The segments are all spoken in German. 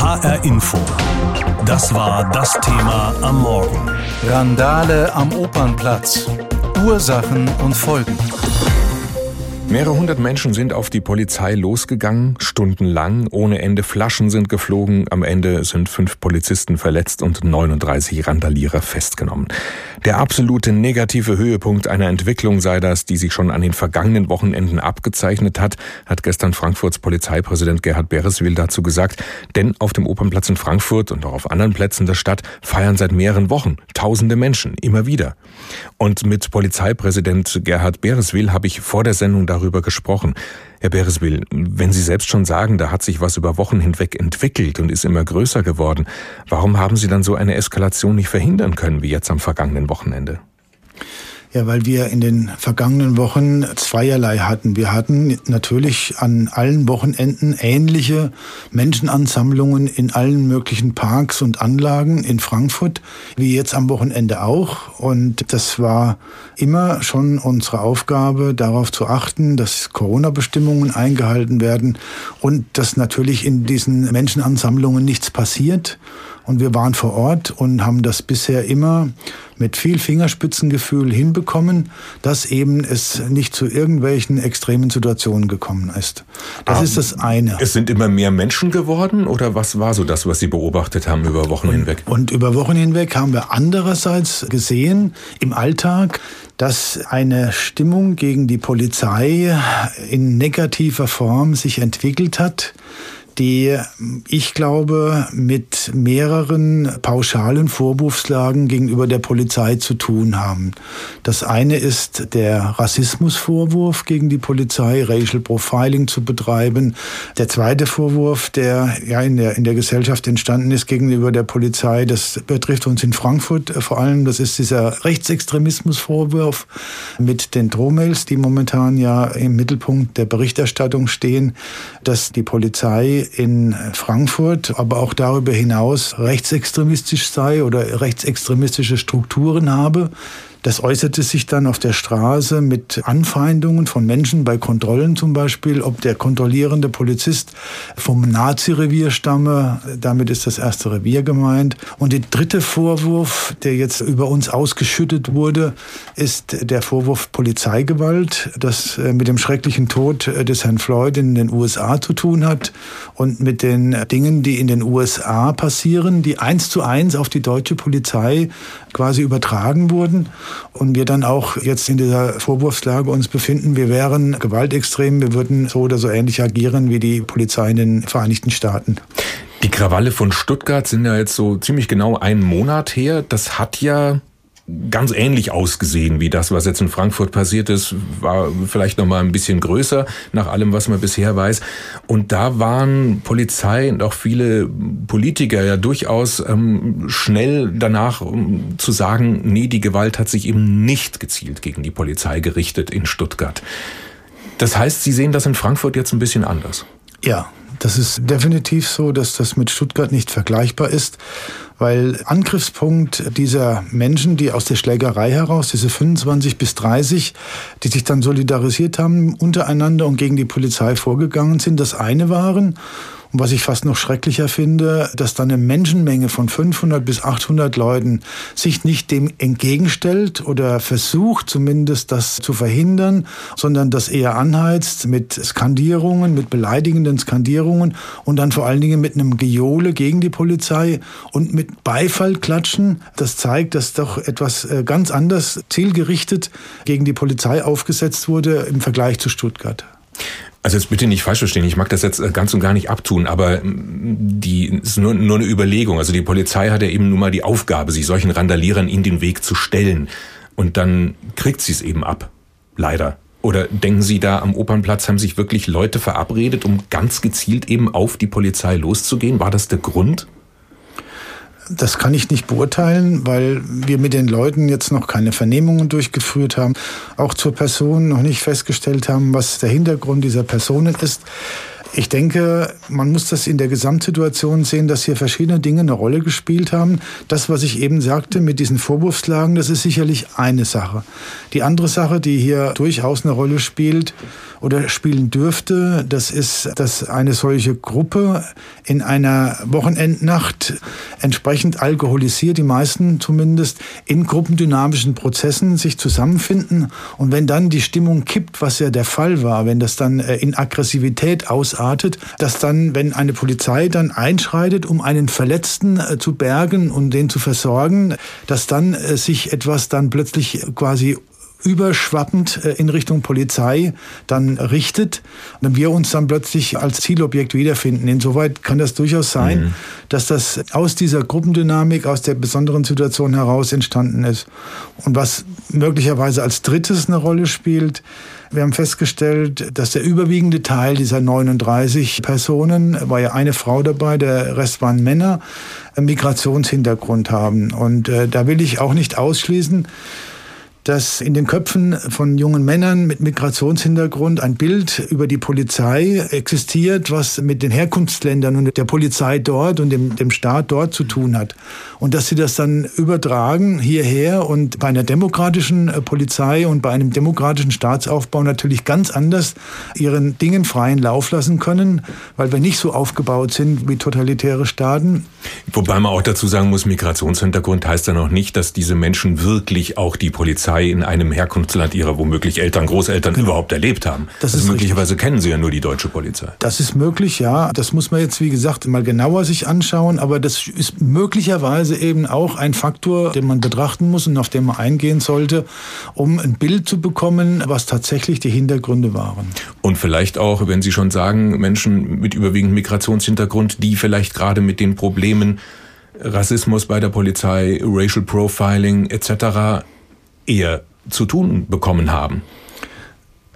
HR Info. Das war das Thema am Morgen. Randale am Opernplatz. Ursachen und Folgen. Mehrere hundert Menschen sind auf die Polizei losgegangen, stundenlang, ohne Ende Flaschen sind geflogen, am Ende sind fünf Polizisten verletzt und 39 Randalierer festgenommen. Der absolute negative Höhepunkt einer Entwicklung sei das, die sich schon an den vergangenen Wochenenden abgezeichnet hat, hat gestern Frankfurts Polizeipräsident Gerhard Bereswil dazu gesagt, denn auf dem Opernplatz in Frankfurt und auch auf anderen Plätzen der Stadt feiern seit mehreren Wochen tausende Menschen, immer wieder. Und mit Polizeipräsident Gerhard Bereswil habe ich vor der Sendung darüber darüber gesprochen. Herr Bereswil, wenn Sie selbst schon sagen, da hat sich was über Wochen hinweg entwickelt und ist immer größer geworden, warum haben Sie dann so eine Eskalation nicht verhindern können wie jetzt am vergangenen Wochenende? Ja, weil wir in den vergangenen Wochen zweierlei hatten. Wir hatten natürlich an allen Wochenenden ähnliche Menschenansammlungen in allen möglichen Parks und Anlagen in Frankfurt, wie jetzt am Wochenende auch. Und das war immer schon unsere Aufgabe, darauf zu achten, dass Corona-Bestimmungen eingehalten werden und dass natürlich in diesen Menschenansammlungen nichts passiert. Und wir waren vor Ort und haben das bisher immer mit viel Fingerspitzengefühl hinbekommen, dass eben es nicht zu irgendwelchen extremen Situationen gekommen ist. Das um, ist das eine. Es sind immer mehr Menschen geworden oder was war so das, was Sie beobachtet haben über Wochen und, hinweg? Und über Wochen hinweg haben wir andererseits gesehen im Alltag, dass eine Stimmung gegen die Polizei in negativer Form sich entwickelt hat die ich glaube mit mehreren pauschalen Vorwurfslagen gegenüber der Polizei zu tun haben. Das eine ist der Rassismusvorwurf gegen die Polizei, Racial Profiling zu betreiben. Der zweite Vorwurf, der ja in der, in der Gesellschaft entstanden ist gegenüber der Polizei, das betrifft uns in Frankfurt vor allem, das ist dieser Rechtsextremismusvorwurf mit den Drohmails, die momentan ja im Mittelpunkt der Berichterstattung stehen, dass die Polizei in Frankfurt, aber auch darüber hinaus rechtsextremistisch sei oder rechtsextremistische Strukturen habe. Das äußerte sich dann auf der Straße mit Anfeindungen von Menschen bei Kontrollen zum Beispiel, ob der kontrollierende Polizist vom Nazi-Revier stamme. Damit ist das erste Revier gemeint. Und der dritte Vorwurf, der jetzt über uns ausgeschüttet wurde, ist der Vorwurf Polizeigewalt, das äh, mit dem schrecklichen Tod äh, des Herrn Floyd in den USA zu tun hat und mit den Dingen, die in den USA passieren, die eins zu eins auf die deutsche Polizei quasi übertragen wurden und wir dann auch jetzt in dieser Vorwurfslage uns befinden, wir wären gewaltextrem, wir würden so oder so ähnlich agieren wie die Polizei in den Vereinigten Staaten. Die Krawalle von Stuttgart sind ja jetzt so ziemlich genau einen Monat her. Das hat ja ganz ähnlich ausgesehen wie das, was jetzt in Frankfurt passiert ist, war vielleicht noch mal ein bisschen größer nach allem, was man bisher weiß. Und da waren Polizei und auch viele Politiker ja durchaus ähm, schnell danach um zu sagen, nee, die Gewalt hat sich eben nicht gezielt gegen die Polizei gerichtet in Stuttgart. Das heißt, Sie sehen das in Frankfurt jetzt ein bisschen anders. Ja, das ist definitiv so, dass das mit Stuttgart nicht vergleichbar ist, weil Angriffspunkt dieser Menschen, die aus der Schlägerei heraus, diese 25 bis 30, die sich dann solidarisiert haben untereinander und gegen die Polizei vorgegangen sind, das eine waren und was ich fast noch schrecklicher finde, dass dann eine Menschenmenge von 500 bis 800 Leuten sich nicht dem entgegenstellt oder versucht zumindest das zu verhindern, sondern das eher anheizt mit Skandierungen, mit beleidigenden Skandierungen und dann vor allen Dingen mit einem Gejohle gegen die Polizei und mit Beifall klatschen. Das zeigt, dass doch etwas äh, ganz anders zielgerichtet gegen die Polizei aufgesetzt wurde im Vergleich zu Stuttgart. Also jetzt bitte nicht falsch verstehen, ich mag das jetzt äh, ganz und gar nicht abtun, aber mm, die ist nur, nur eine Überlegung. Also die Polizei hat ja eben nun mal die Aufgabe, sich solchen Randalierern in den Weg zu stellen. Und dann kriegt sie es eben ab. Leider. Oder denken Sie da am Opernplatz haben sich wirklich Leute verabredet, um ganz gezielt eben auf die Polizei loszugehen? War das der Grund? Das kann ich nicht beurteilen, weil wir mit den Leuten jetzt noch keine Vernehmungen durchgeführt haben, auch zur Person noch nicht festgestellt haben, was der Hintergrund dieser Personen ist. Ich denke, man muss das in der Gesamtsituation sehen, dass hier verschiedene Dinge eine Rolle gespielt haben. Das, was ich eben sagte mit diesen Vorwurfslagen, das ist sicherlich eine Sache. Die andere Sache, die hier durchaus eine Rolle spielt oder spielen dürfte, das ist, dass eine solche Gruppe in einer Wochenendnacht entsprechend alkoholisiert, die meisten zumindest, in gruppendynamischen Prozessen sich zusammenfinden. Und wenn dann die Stimmung kippt, was ja der Fall war, wenn das dann äh, in Aggressivität aus ausartet, dass dann, wenn eine Polizei dann einschreitet, um einen Verletzten äh, zu bergen und den zu versorgen, dass dann äh, sich etwas dann plötzlich quasi überschwappend äh, in Richtung Polizei dann richtet und wir uns dann plötzlich als Zielobjekt wiederfinden. Insoweit kann das durchaus sein, mhm. dass das aus dieser Gruppendynamik, aus der besonderen Situation heraus entstanden ist. Und was möglicherweise als drittes eine Rolle spielt, wir haben festgestellt, dass der überwiegende Teil dieser 39 Personen, war ja eine Frau dabei, der Rest waren Männer, Migrationshintergrund haben. Und äh, da will ich auch nicht ausschließen, dass in den Köpfen von jungen Männern mit Migrationshintergrund ein Bild über die Polizei existiert, was mit den Herkunftsländern und der Polizei dort und dem, dem Staat dort zu tun hat. Und dass sie das dann übertragen hierher und bei einer demokratischen äh, Polizei und bei einem demokratischen Staatsaufbau natürlich ganz anders ihren Dingen freien Lauf lassen können, weil wir nicht so aufgebaut sind wie totalitäre Staaten. Wobei man auch dazu sagen muss, Migrationshintergrund heißt ja noch nicht, dass diese Menschen wirklich auch die Polizei Polizei in einem Herkunftsland ihrer womöglich Eltern, Großeltern überhaupt erlebt haben. Das also ist möglicherweise richtig. kennen sie ja nur die deutsche Polizei. Das ist möglich, ja. Das muss man jetzt, wie gesagt, mal genauer sich anschauen. Aber das ist möglicherweise eben auch ein Faktor, den man betrachten muss und auf den man eingehen sollte, um ein Bild zu bekommen, was tatsächlich die Hintergründe waren. Und vielleicht auch, wenn Sie schon sagen, Menschen mit überwiegend Migrationshintergrund, die vielleicht gerade mit den Problemen Rassismus bei der Polizei, Racial Profiling etc eher zu tun bekommen haben.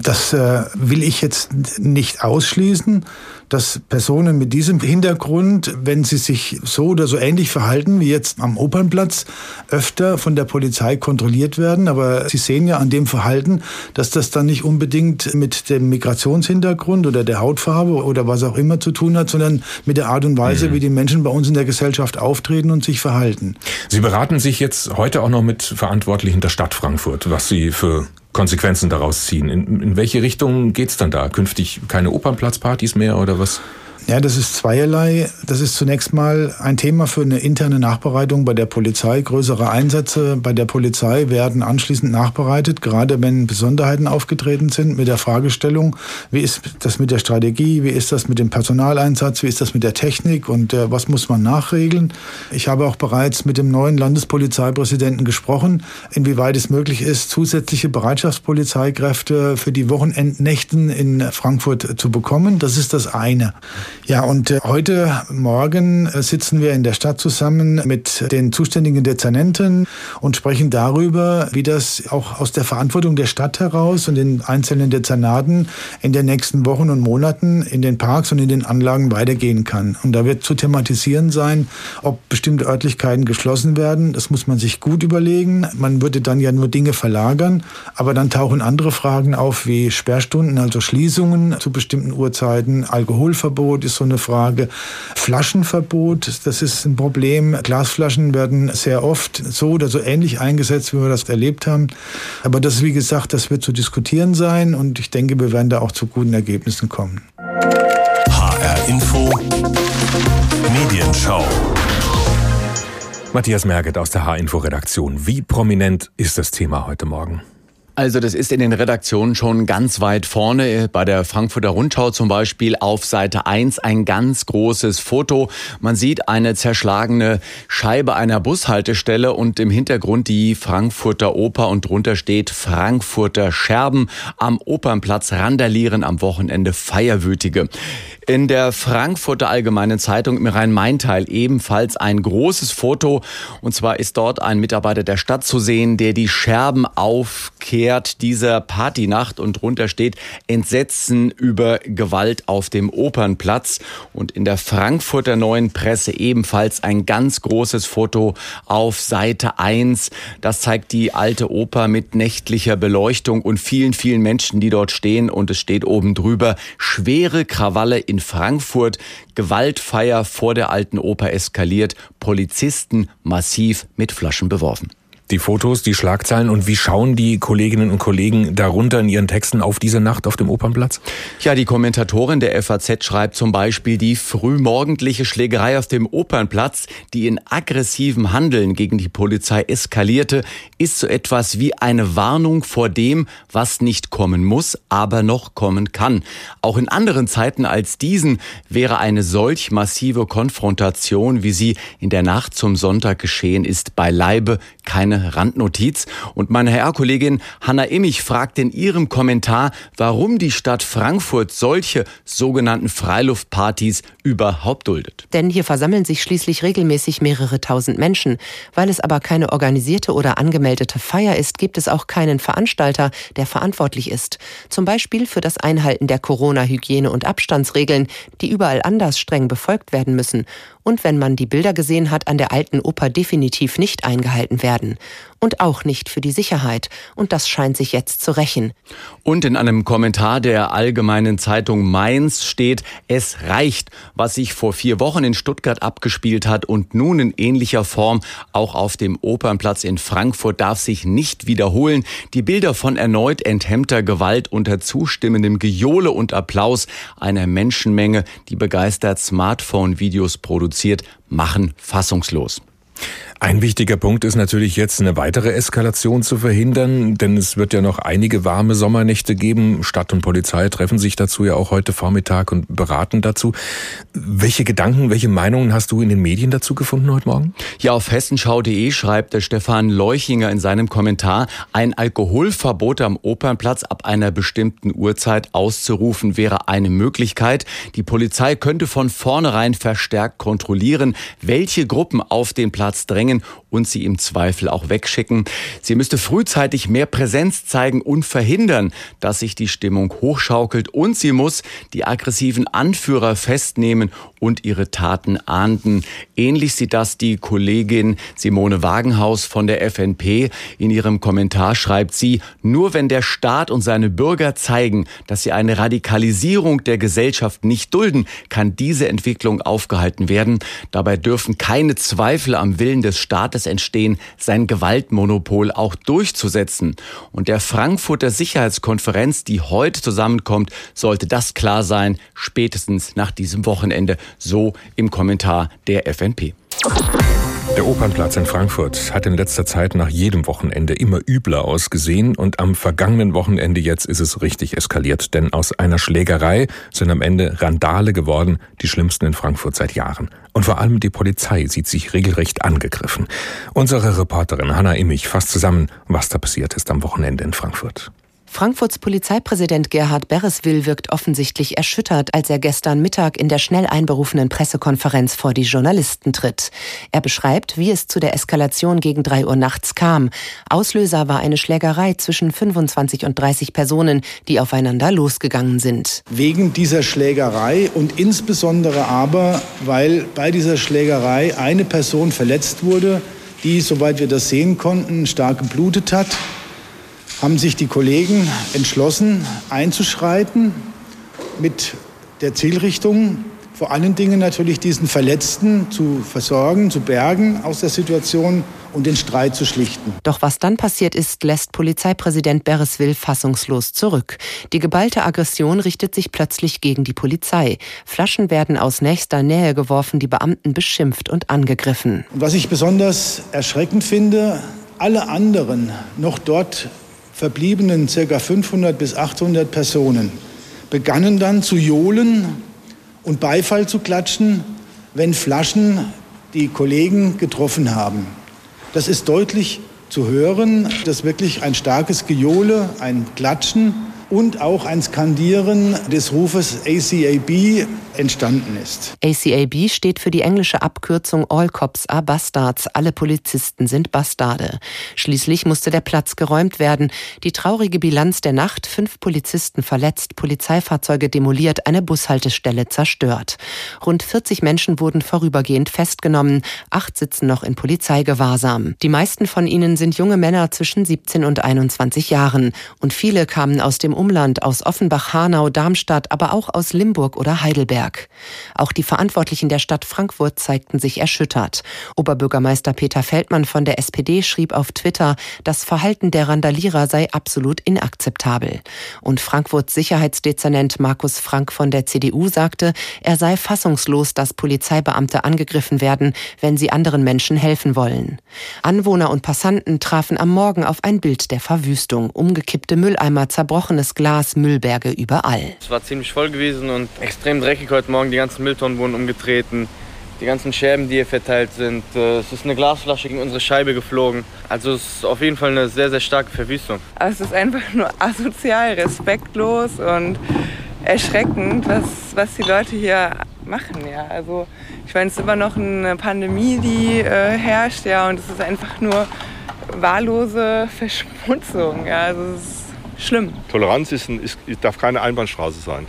Das äh, will ich jetzt nicht ausschließen dass Personen mit diesem Hintergrund, wenn sie sich so oder so ähnlich verhalten wie jetzt am Opernplatz, öfter von der Polizei kontrolliert werden. Aber Sie sehen ja an dem Verhalten, dass das dann nicht unbedingt mit dem Migrationshintergrund oder der Hautfarbe oder was auch immer zu tun hat, sondern mit der Art und Weise, mhm. wie die Menschen bei uns in der Gesellschaft auftreten und sich verhalten. Sie beraten sich jetzt heute auch noch mit Verantwortlichen der Stadt Frankfurt, was Sie für Konsequenzen daraus ziehen. In, in welche Richtung geht's dann da? Künftig keine Opernplatzpartys mehr oder was? Ja, das ist zweierlei. Das ist zunächst mal ein Thema für eine interne Nachbereitung bei der Polizei. Größere Einsätze bei der Polizei werden anschließend nachbereitet, gerade wenn Besonderheiten aufgetreten sind mit der Fragestellung, wie ist das mit der Strategie, wie ist das mit dem Personaleinsatz, wie ist das mit der Technik und äh, was muss man nachregeln. Ich habe auch bereits mit dem neuen Landespolizeipräsidenten gesprochen, inwieweit es möglich ist, zusätzliche Bereitschaftspolizeikräfte für die Wochenendnächten in Frankfurt zu bekommen. Das ist das eine. Ja, und äh, heute Morgen äh, sitzen wir in der Stadt zusammen mit den zuständigen Dezernenten und sprechen darüber, wie das auch aus der Verantwortung der Stadt heraus und den einzelnen Dezernaten in den nächsten Wochen und Monaten in den Parks und in den Anlagen weitergehen kann. Und da wird zu thematisieren sein, ob bestimmte Örtlichkeiten geschlossen werden. Das muss man sich gut überlegen. Man würde dann ja nur Dinge verlagern, aber dann tauchen andere Fragen auf wie Sperrstunden, also Schließungen zu bestimmten Uhrzeiten, Alkoholverbot, ist so eine Frage. Flaschenverbot, das ist ein Problem. Glasflaschen werden sehr oft so oder so ähnlich eingesetzt, wie wir das erlebt haben. Aber das, wie gesagt, das wird zu diskutieren sein und ich denke, wir werden da auch zu guten Ergebnissen kommen. HR Info Medienschau. Matthias Merget aus der H-Info-Redaktion. Wie prominent ist das Thema heute Morgen? Also das ist in den Redaktionen schon ganz weit vorne. Bei der Frankfurter Rundschau zum Beispiel auf Seite 1 ein ganz großes Foto. Man sieht eine zerschlagene Scheibe einer Bushaltestelle und im Hintergrund die Frankfurter Oper und drunter steht Frankfurter Scherben. Am Opernplatz randalieren am Wochenende Feierwütige. In der Frankfurter Allgemeinen Zeitung im Rhein-Main-Teil ebenfalls ein großes Foto. Und zwar ist dort ein Mitarbeiter der Stadt zu sehen, der die Scherben aufkehrt jährt dieser Partynacht und drunter steht Entsetzen über Gewalt auf dem Opernplatz. Und in der Frankfurter Neuen Presse ebenfalls ein ganz großes Foto auf Seite 1. Das zeigt die alte Oper mit nächtlicher Beleuchtung und vielen, vielen Menschen, die dort stehen. Und es steht oben drüber schwere Krawalle in Frankfurt, Gewaltfeier vor der alten Oper eskaliert, Polizisten massiv mit Flaschen beworfen die Fotos, die Schlagzeilen und wie schauen die Kolleginnen und Kollegen darunter in ihren Texten auf diese Nacht auf dem Opernplatz? Ja, die Kommentatorin der FAZ schreibt zum Beispiel die frühmorgendliche Schlägerei auf dem Opernplatz, die in aggressivem Handeln gegen die Polizei eskalierte, ist so etwas wie eine Warnung vor dem, was nicht kommen muss, aber noch kommen kann. Auch in anderen Zeiten als diesen wäre eine solch massive Konfrontation, wie sie in der Nacht zum Sonntag geschehen ist, beileibe keine Randnotiz. Und meine HR-Kollegin Hanna Immich fragt in ihrem Kommentar, warum die Stadt Frankfurt solche sogenannten Freiluftpartys überhaupt duldet. Denn hier versammeln sich schließlich regelmäßig mehrere tausend Menschen. Weil es aber keine organisierte oder angemeldete Feier ist, gibt es auch keinen Veranstalter, der verantwortlich ist. Zum Beispiel für das Einhalten der Corona-Hygiene- und Abstandsregeln, die überall anders streng befolgt werden müssen und wenn man die Bilder gesehen hat, an der alten Oper definitiv nicht eingehalten werden und auch nicht für die Sicherheit. Und das scheint sich jetzt zu rächen. Und in einem Kommentar der Allgemeinen Zeitung Mainz steht, es reicht, was sich vor vier Wochen in Stuttgart abgespielt hat und nun in ähnlicher Form auch auf dem Opernplatz in Frankfurt darf sich nicht wiederholen. Die Bilder von erneut enthemmter Gewalt unter zustimmendem Gejohle und Applaus einer Menschenmenge, die begeistert Smartphone-Videos produziert, machen fassungslos. Ein wichtiger Punkt ist natürlich jetzt eine weitere Eskalation zu verhindern, denn es wird ja noch einige warme Sommernächte geben. Stadt und Polizei treffen sich dazu ja auch heute Vormittag und beraten dazu. Welche Gedanken, welche Meinungen hast du in den Medien dazu gefunden heute Morgen? Ja, auf hessenschau.de schreibt der Stefan Leuchinger in seinem Kommentar, ein Alkoholverbot am Opernplatz ab einer bestimmten Uhrzeit auszurufen wäre eine Möglichkeit. Die Polizei könnte von vornherein verstärkt kontrollieren, welche Gruppen auf den Platz drängen drängen und sie im Zweifel auch wegschicken. Sie müsste frühzeitig mehr Präsenz zeigen und verhindern, dass sich die Stimmung hochschaukelt und sie muss die aggressiven Anführer festnehmen und ihre Taten ahnden. Ähnlich sieht das die Kollegin Simone Wagenhaus von der FNP. In ihrem Kommentar schreibt sie, nur wenn der Staat und seine Bürger zeigen, dass sie eine Radikalisierung der Gesellschaft nicht dulden, kann diese Entwicklung aufgehalten werden. Dabei dürfen keine Zweifel am Willen des Staates entstehen, sein Gewaltmonopol auch durchzusetzen. Und der Frankfurter Sicherheitskonferenz, die heute zusammenkommt, sollte das klar sein, spätestens nach diesem Wochenende so im Kommentar der FNP. Der Opernplatz in Frankfurt hat in letzter Zeit nach jedem Wochenende immer übler ausgesehen und am vergangenen Wochenende jetzt ist es richtig eskaliert, denn aus einer Schlägerei sind am Ende Randale geworden, die schlimmsten in Frankfurt seit Jahren. Und vor allem die Polizei sieht sich regelrecht angegriffen. Unsere Reporterin Hanna Immich fasst zusammen, was da passiert ist am Wochenende in Frankfurt. Frankfurts Polizeipräsident Gerhard Bereswil wirkt offensichtlich erschüttert, als er gestern Mittag in der schnell einberufenen Pressekonferenz vor die Journalisten tritt. Er beschreibt, wie es zu der Eskalation gegen drei Uhr nachts kam. Auslöser war eine Schlägerei zwischen 25 und 30 Personen, die aufeinander losgegangen sind. Wegen dieser Schlägerei und insbesondere aber, weil bei dieser Schlägerei eine Person verletzt wurde, die, soweit wir das sehen konnten, stark geblutet hat haben sich die Kollegen entschlossen, einzuschreiten mit der Zielrichtung, vor allen Dingen natürlich diesen Verletzten zu versorgen, zu bergen aus der Situation und den Streit zu schlichten. Doch was dann passiert ist, lässt Polizeipräsident Bereswil fassungslos zurück. Die geballte Aggression richtet sich plötzlich gegen die Polizei. Flaschen werden aus nächster Nähe geworfen, die Beamten beschimpft und angegriffen. Und was ich besonders erschreckend finde, alle anderen noch dort verbliebenen ca. 500 bis 800 Personen begannen dann zu johlen und Beifall zu klatschen, wenn Flaschen die Kollegen getroffen haben. Das ist deutlich zu hören, dass wirklich ein starkes Gejohle, ein Klatschen und auch ein Skandieren des Rufes ACAB entstanden ist. ACAB steht für die englische Abkürzung All Cops are Bastards. Alle Polizisten sind Bastarde. Schließlich musste der Platz geräumt werden. Die traurige Bilanz der Nacht, fünf Polizisten verletzt, Polizeifahrzeuge demoliert, eine Bushaltestelle zerstört. Rund 40 Menschen wurden vorübergehend festgenommen. Acht sitzen noch in Polizeigewahrsam. Die meisten von ihnen sind junge Männer zwischen 17 und 21 Jahren. Und viele kamen aus dem Umland, aus Offenbach, Hanau, Darmstadt, aber auch aus Limburg oder Heidelberg. Auch die Verantwortlichen der Stadt Frankfurt zeigten sich erschüttert. Oberbürgermeister Peter Feldmann von der SPD schrieb auf Twitter, das Verhalten der Randalierer sei absolut inakzeptabel. Und Frankfurts Sicherheitsdezernent Markus Frank von der CDU sagte, er sei fassungslos, dass Polizeibeamte angegriffen werden, wenn sie anderen Menschen helfen wollen. Anwohner und Passanten trafen am Morgen auf ein Bild der Verwüstung, umgekippte Mülleimer, zerbrochenes Glas, Müllberge überall. Es war ziemlich voll gewesen und extrem dreckig heute Morgen. Die ganzen Mülltonnen wurden umgetreten. Die ganzen Scherben, die hier verteilt sind. Äh, es ist eine Glasflasche gegen unsere Scheibe geflogen. Also es ist auf jeden Fall eine sehr, sehr starke Verwüstung. es ist einfach nur asozial, respektlos und erschreckend, was, was die Leute hier machen. Ja. Also ich meine, es ist immer noch eine Pandemie, die äh, herrscht, ja, und es ist einfach nur wahllose Verschmutzung. Ja. Also es ist schlimm. Toleranz ist, ist, darf keine Einbahnstraße sein.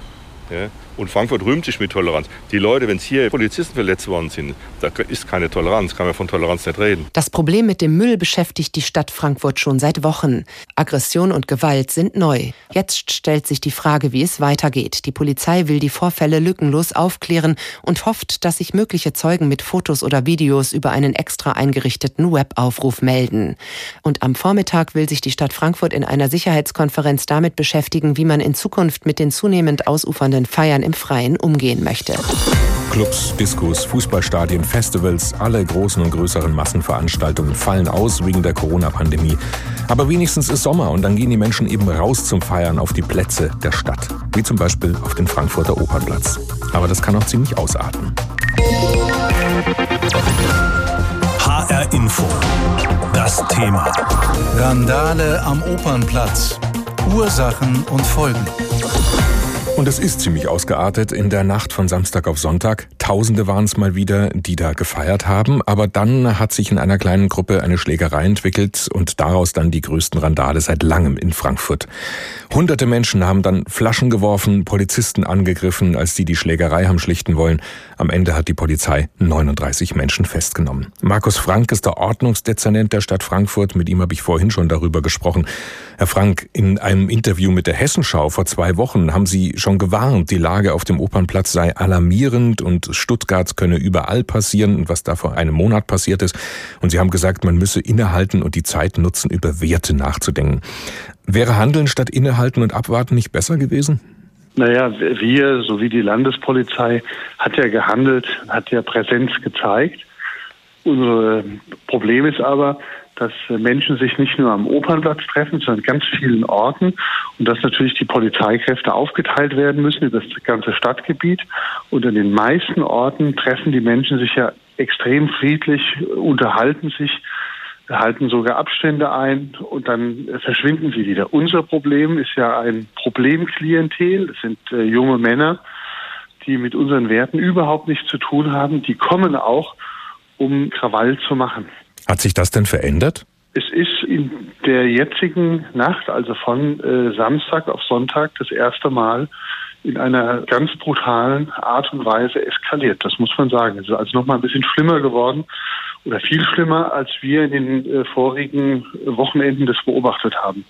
Ja? Und Frankfurt rühmt sich mit Toleranz. Die Leute, wenn es hier Polizisten verletzt worden sind, da ist keine Toleranz, kann man von Toleranz nicht reden. Das Problem mit dem Müll beschäftigt die Stadt Frankfurt schon seit Wochen. Aggression und Gewalt sind neu. Jetzt stellt sich die Frage, wie es weitergeht. Die Polizei will die Vorfälle lückenlos aufklären und hofft, dass sich mögliche Zeugen mit Fotos oder Videos über einen extra eingerichteten Webaufruf melden. Und am Vormittag will sich die Stadt Frankfurt in einer Sicherheitskonferenz damit beschäftigen, wie man in Zukunft mit den zunehmend ausufernden Feiern im Freien umgehen möchte. Clubs, Diskos, Fußballstadien, Festivals, alle großen und größeren Massenveranstaltungen fallen aus wegen der Corona-Pandemie. Aber wenigstens ist Sommer und dann gehen die Menschen eben raus zum Feiern auf die Plätze der Stadt. Wie zum Beispiel auf den Frankfurter Opernplatz. Aber das kann auch ziemlich ausarten. HR Info. Das Thema. Randale am Opernplatz. Ursachen und Folgen. Und es ist ziemlich ausgeartet in der Nacht von Samstag auf Sonntag. Tausende waren es mal wieder, die da gefeiert haben. Aber dann hat sich in einer kleinen Gruppe eine Schlägerei entwickelt und daraus dann die größten Randale seit langem in Frankfurt. Hunderte Menschen haben dann Flaschen geworfen, Polizisten angegriffen, als die die Schlägerei haben schlichten wollen. Am Ende hat die Polizei 39 Menschen festgenommen. Markus Frank ist der Ordnungsdezernent der Stadt Frankfurt. Mit ihm habe ich vorhin schon darüber gesprochen. Herr Frank, in einem Interview mit der Hessenschau vor zwei Wochen haben Sie schon gewarnt, die Lage auf dem Opernplatz sei alarmierend und Stuttgart könne überall passieren, was da vor einem Monat passiert ist. Und Sie haben gesagt, man müsse innehalten und die Zeit nutzen, über Werte nachzudenken. Wäre Handeln statt innehalten und abwarten nicht besser gewesen? Naja, wir sowie die Landespolizei hat ja gehandelt, hat ja Präsenz gezeigt. Unser Problem ist aber, dass Menschen sich nicht nur am Opernplatz treffen, sondern an ganz vielen Orten und dass natürlich die Polizeikräfte aufgeteilt werden müssen über das ganze Stadtgebiet. Und an den meisten Orten treffen die Menschen sich ja extrem friedlich, unterhalten sich, halten sogar Abstände ein und dann verschwinden sie wieder. Unser Problem ist ja ein Problemklientel. Das sind äh, junge Männer, die mit unseren Werten überhaupt nichts zu tun haben. Die kommen auch, um Krawall zu machen. Hat sich das denn verändert? Es ist in der jetzigen Nacht, also von äh, Samstag auf Sonntag, das erste Mal in einer ganz brutalen Art und Weise eskaliert. Das muss man sagen. Es ist also noch mal ein bisschen schlimmer geworden oder viel schlimmer, als wir in den äh, vorigen Wochenenden das beobachtet haben.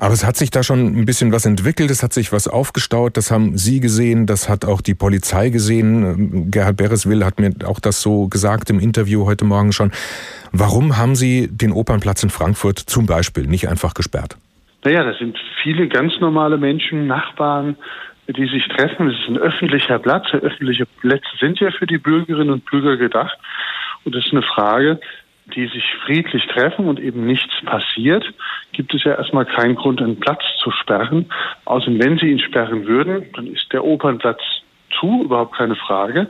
Aber es hat sich da schon ein bisschen was entwickelt, es hat sich was aufgestaut, das haben Sie gesehen, das hat auch die Polizei gesehen. Gerhard Bereswil hat mir auch das so gesagt im Interview heute Morgen schon. Warum haben Sie den Opernplatz in Frankfurt zum Beispiel nicht einfach gesperrt? Naja, das sind viele ganz normale Menschen, Nachbarn, die sich treffen. Es ist ein öffentlicher Platz. Öffentliche Plätze sind ja für die Bürgerinnen und Bürger gedacht. Und es ist eine Frage, die sich friedlich treffen und eben nichts passiert, gibt es ja erstmal keinen Grund, einen Platz zu sperren. Außerdem, wenn sie ihn sperren würden, dann ist der Opernplatz zu, überhaupt keine Frage.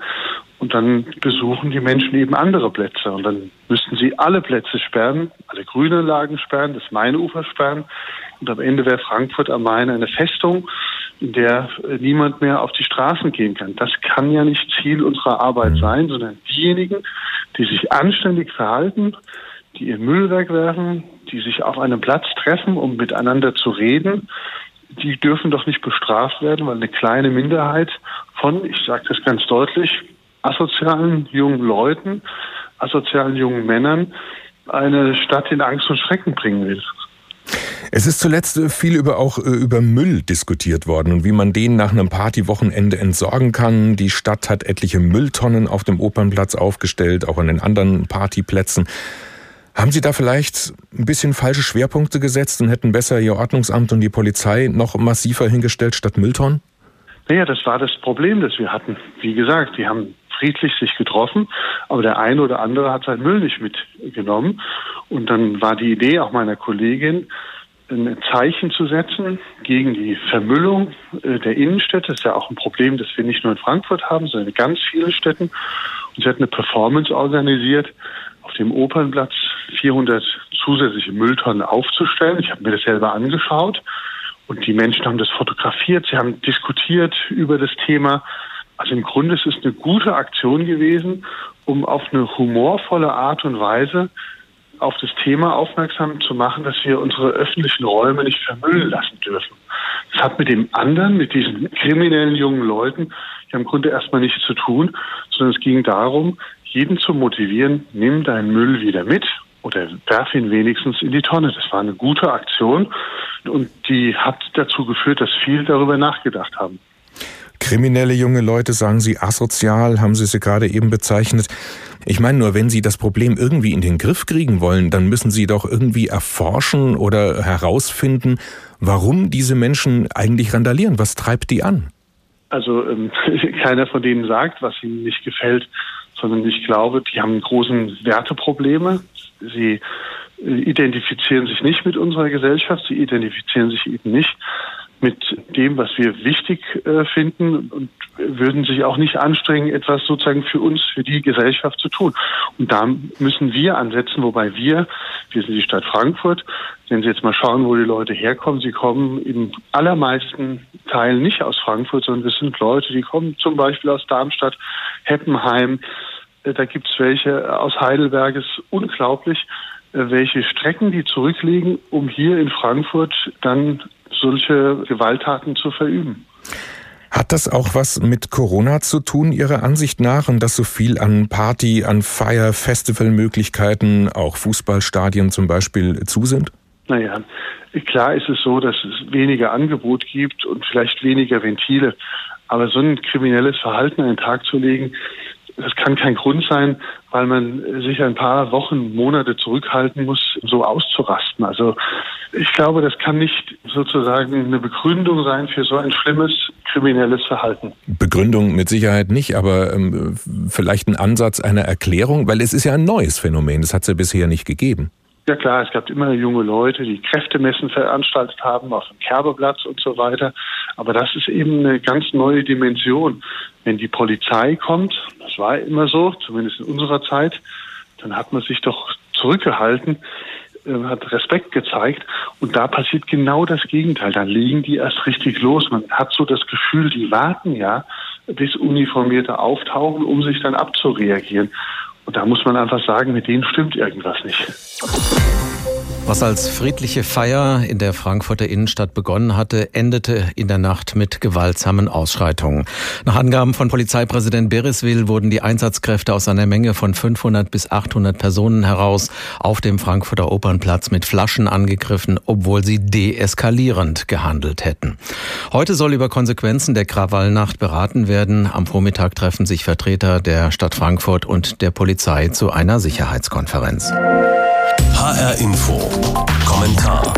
Und dann besuchen die Menschen eben andere Plätze. Und dann müssten sie alle Plätze sperren, alle Grünanlagen sperren, das Mainufer sperren. Und am Ende wäre Frankfurt am Main eine Festung, in der äh, niemand mehr auf die Straßen gehen kann. Das kann ja nicht Ziel unserer Arbeit mhm. sein, sondern diejenigen, die sich anständig verhalten, die ihr Müll wegwerfen, die sich auf einem Platz treffen, um miteinander zu reden, die dürfen doch nicht bestraft werden, weil eine kleine Minderheit von, ich sage das ganz deutlich, asozialen jungen Leuten, asozialen jungen Männern eine Stadt in Angst und Schrecken bringen will. Es ist zuletzt äh, viel über auch äh, über Müll diskutiert worden und wie man den nach einem Partywochenende entsorgen kann. Die Stadt hat etliche Mülltonnen auf dem Opernplatz aufgestellt, auch an den anderen Partyplätzen. Haben Sie da vielleicht ein bisschen falsche Schwerpunkte gesetzt und hätten besser Ihr Ordnungsamt und die Polizei noch massiver hingestellt statt Mülltonnen? Naja, das war das Problem, das wir hatten. Wie gesagt, die haben friedlich sich getroffen, aber der eine oder andere hat seinen Müll nicht mitgenommen. Und dann war die Idee auch meiner Kollegin, ein Zeichen zu setzen gegen die Vermüllung äh, der Innenstädte. Das ist ja auch ein Problem, das wir nicht nur in Frankfurt haben, sondern in ganz vielen Städten. Und sie hat eine Performance organisiert, auf dem Opernplatz 400 zusätzliche Mülltonnen aufzustellen. Ich habe mir das selber angeschaut und die Menschen haben das fotografiert, sie haben diskutiert über das Thema. Also im Grunde ist es eine gute Aktion gewesen, um auf eine humorvolle Art und Weise auf das Thema aufmerksam zu machen, dass wir unsere öffentlichen Räume nicht vermüllen lassen dürfen. Das hat mit dem anderen, mit diesen kriminellen jungen Leuten ja im Grunde erstmal nichts zu tun, sondern es ging darum, jeden zu motivieren, nimm deinen Müll wieder mit oder werf ihn wenigstens in die Tonne. Das war eine gute Aktion und die hat dazu geführt, dass viele darüber nachgedacht haben. Kriminelle junge Leute, sagen Sie asozial, haben Sie sie gerade eben bezeichnet. Ich meine nur, wenn Sie das Problem irgendwie in den Griff kriegen wollen, dann müssen Sie doch irgendwie erforschen oder herausfinden, warum diese Menschen eigentlich randalieren. Was treibt die an? Also ähm, keiner von denen sagt, was ihnen nicht gefällt, sondern ich glaube, die haben großen Werteprobleme. Sie äh, identifizieren sich nicht mit unserer Gesellschaft, sie identifizieren sich eben nicht mit dem, was wir wichtig äh, finden und würden sich auch nicht anstrengen, etwas sozusagen für uns, für die Gesellschaft zu tun. Und da müssen wir ansetzen, wobei wir, wir sind die Stadt Frankfurt, wenn Sie jetzt mal schauen, wo die Leute herkommen, sie kommen im allermeisten Teilen nicht aus Frankfurt, sondern es sind Leute, die kommen zum Beispiel aus Darmstadt, Heppenheim, äh, da gibt es welche aus Heidelberg, es ist unglaublich, äh, welche Strecken die zurücklegen, um hier in Frankfurt dann solche Gewalttaten zu verüben. Hat das auch was mit Corona zu tun, Ihrer Ansicht nach, und dass so viel an Party, an Feier, Festivalmöglichkeiten, auch Fußballstadien zum Beispiel zu sind? Naja, klar ist es so, dass es weniger Angebot gibt und vielleicht weniger Ventile. Aber so ein kriminelles Verhalten an den Tag zu legen, das kann kein Grund sein, weil man sich ein paar Wochen, Monate zurückhalten muss, so auszurasten. Also ich glaube, das kann nicht sozusagen eine Begründung sein für so ein schlimmes kriminelles Verhalten. Begründung mit Sicherheit nicht, aber ähm, vielleicht ein Ansatz einer Erklärung, weil es ist ja ein neues Phänomen, das hat es ja bisher nicht gegeben. Ja klar, es gab immer junge Leute, die Kräftemessen veranstaltet haben auf dem Kerbeplatz und so weiter. Aber das ist eben eine ganz neue Dimension. Wenn die Polizei kommt, das war immer so, zumindest in unserer Zeit, dann hat man sich doch zurückgehalten, äh, hat Respekt gezeigt und da passiert genau das Gegenteil. Dann legen die erst richtig los. Man hat so das Gefühl, die warten ja, bis Uniformierte auftauchen, um sich dann abzureagieren. Und da muss man einfach sagen, mit denen stimmt irgendwas nicht. Was als friedliche Feier in der Frankfurter Innenstadt begonnen hatte, endete in der Nacht mit gewaltsamen Ausschreitungen. Nach Angaben von Polizeipräsident Beriswil wurden die Einsatzkräfte aus einer Menge von 500 bis 800 Personen heraus auf dem Frankfurter Opernplatz mit Flaschen angegriffen, obwohl sie deeskalierend gehandelt hätten. Heute soll über Konsequenzen der Krawallnacht beraten werden. Am Vormittag treffen sich Vertreter der Stadt Frankfurt und der Polizei zu einer Sicherheitskonferenz. HR Info. Kommentar.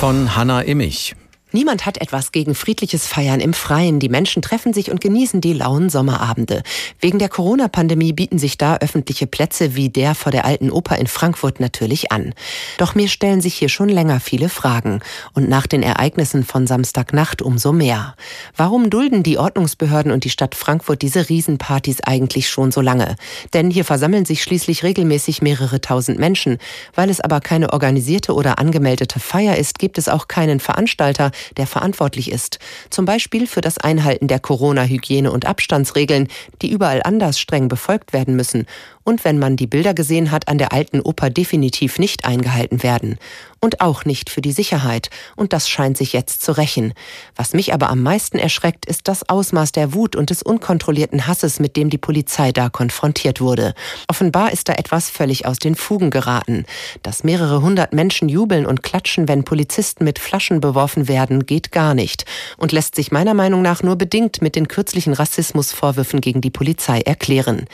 Von Hanna Immich. Niemand hat etwas gegen friedliches Feiern im Freien. Die Menschen treffen sich und genießen die lauen Sommerabende. Wegen der Corona-Pandemie bieten sich da öffentliche Plätze wie der vor der Alten Oper in Frankfurt natürlich an. Doch mir stellen sich hier schon länger viele Fragen. Und nach den Ereignissen von Samstagnacht umso mehr. Warum dulden die Ordnungsbehörden und die Stadt Frankfurt diese Riesenpartys eigentlich schon so lange? Denn hier versammeln sich schließlich regelmäßig mehrere tausend Menschen. Weil es aber keine organisierte oder angemeldete Feier ist, gibt es auch keinen Veranstalter, der verantwortlich ist. Zum Beispiel für das Einhalten der Corona-Hygiene- und Abstandsregeln, die überall anders streng befolgt werden müssen und wenn man die Bilder gesehen hat, an der alten Oper definitiv nicht eingehalten werden. Und auch nicht für die Sicherheit. Und das scheint sich jetzt zu rächen. Was mich aber am meisten erschreckt, ist das Ausmaß der Wut und des unkontrollierten Hasses, mit dem die Polizei da konfrontiert wurde. Offenbar ist da etwas völlig aus den Fugen geraten. Dass mehrere hundert Menschen jubeln und klatschen, wenn Polizisten mit Flaschen beworfen werden, geht gar nicht. Und lässt sich meiner Meinung nach nur bedingt mit den kürzlichen Rassismusvorwürfen gegen die Polizei erklären.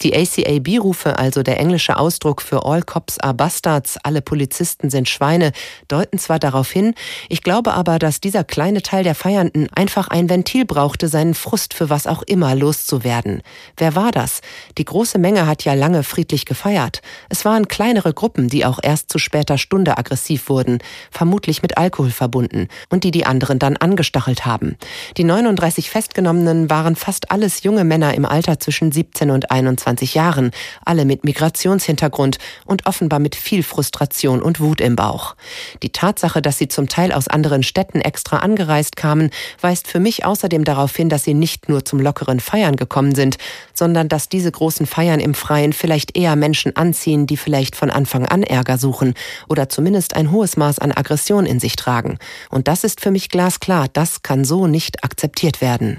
Die ACAB Rufe, also der englische Ausdruck für All Cops are Bastards, alle Polizisten sind Schweine, deuten zwar darauf hin, ich glaube aber, dass dieser kleine Teil der Feiernden einfach ein Ventil brauchte, seinen Frust für was auch immer loszuwerden. Wer war das? Die große Menge hat ja lange friedlich gefeiert. Es waren kleinere Gruppen, die auch erst zu später Stunde aggressiv wurden, vermutlich mit Alkohol verbunden, und die die anderen dann angestachelt haben. Die 39 Festgenommenen waren fast alles junge Männer im Alter zwischen 17 und 21 Jahren, alle mit Migrationshintergrund und offenbar mit viel Frustration und Wut im Bauch. Die Tatsache, dass sie zum Teil aus anderen Städten extra angereist kamen, weist für mich außerdem darauf hin, dass sie nicht nur zum lockeren Feiern gekommen sind, sondern dass diese großen Feiern im Freien vielleicht eher Menschen anziehen, die vielleicht von Anfang an Ärger suchen oder zumindest ein hohes Maß an Aggression in sich tragen. Und das ist für mich glasklar, das kann so nicht akzeptiert werden.